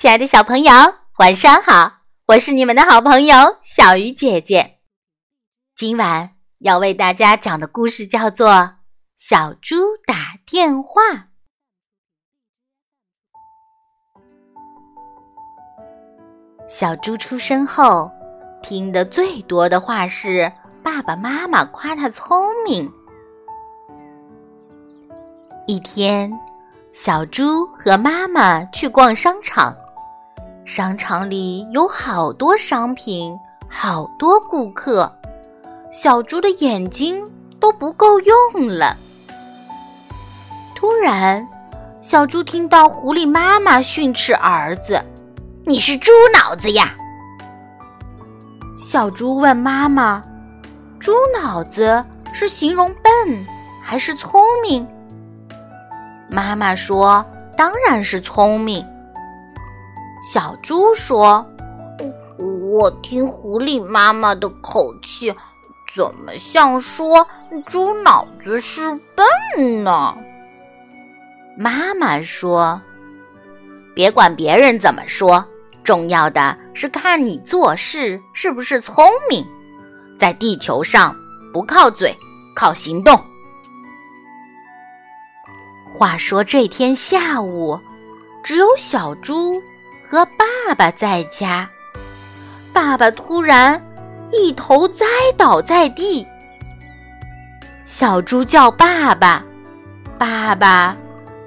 亲爱的小朋友，晚上好！我是你们的好朋友小鱼姐姐。今晚要为大家讲的故事叫做《小猪打电话》。小猪出生后，听得最多的话是爸爸妈妈夸他聪明。一天，小猪和妈妈去逛商场。商场里有好多商品，好多顾客，小猪的眼睛都不够用了。突然，小猪听到狐狸妈妈训斥儿子：“你是猪脑子呀！”小猪问妈妈：“猪脑子是形容笨还是聪明？”妈妈说：“当然是聪明。”小猪说：“我听狐狸妈妈的口气，怎么像说猪脑子是笨呢？”妈妈说：“别管别人怎么说，重要的是看你做事是不是聪明。在地球上，不靠嘴，靠行动。”话说这天下午，只有小猪。和爸爸在家，爸爸突然一头栽倒在地。小猪叫爸爸，爸爸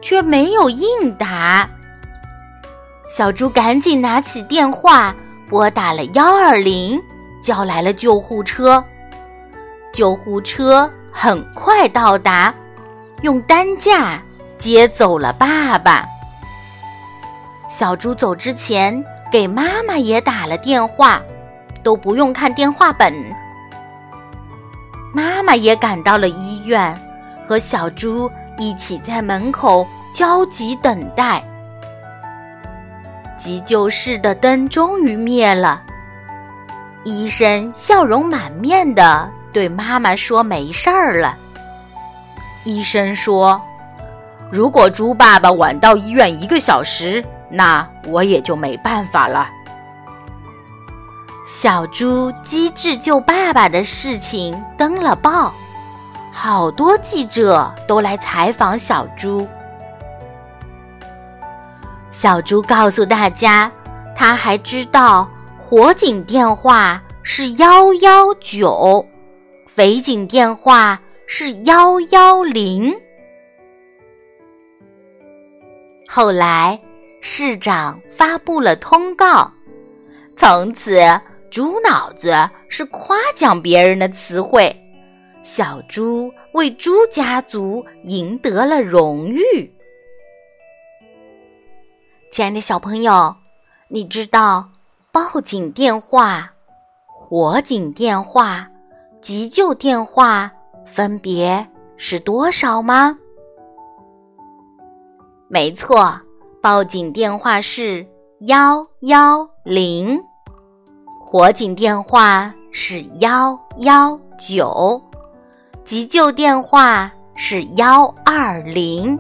却没有应答。小猪赶紧拿起电话拨打了幺二零，叫来了救护车。救护车很快到达，用担架接走了爸爸。小猪走之前，给妈妈也打了电话，都不用看电话本。妈妈也赶到了医院，和小猪一起在门口焦急等待。急救室的灯终于灭了，医生笑容满面的对妈妈说：“没事儿了。”医生说：“如果猪爸爸晚到医院一个小时。”那我也就没办法了。小猪机智救爸爸的事情登了报，好多记者都来采访小猪。小猪告诉大家，他还知道火警电话是幺幺九，匪警电话是幺幺零。后来。市长发布了通告，从此“猪脑子”是夸奖别人的词汇。小猪为猪家族赢得了荣誉。亲爱的小朋友，你知道报警电话、火警电话、急救电话分别是多少吗？没错。报警电话是幺幺零，火警电话是幺幺九，急救电话是幺二零。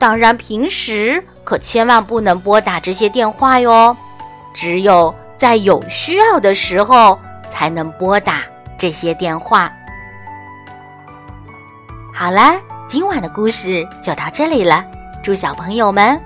当然，平时可千万不能拨打这些电话哟，只有在有需要的时候才能拨打这些电话。好了，今晚的故事就到这里了，祝小朋友们。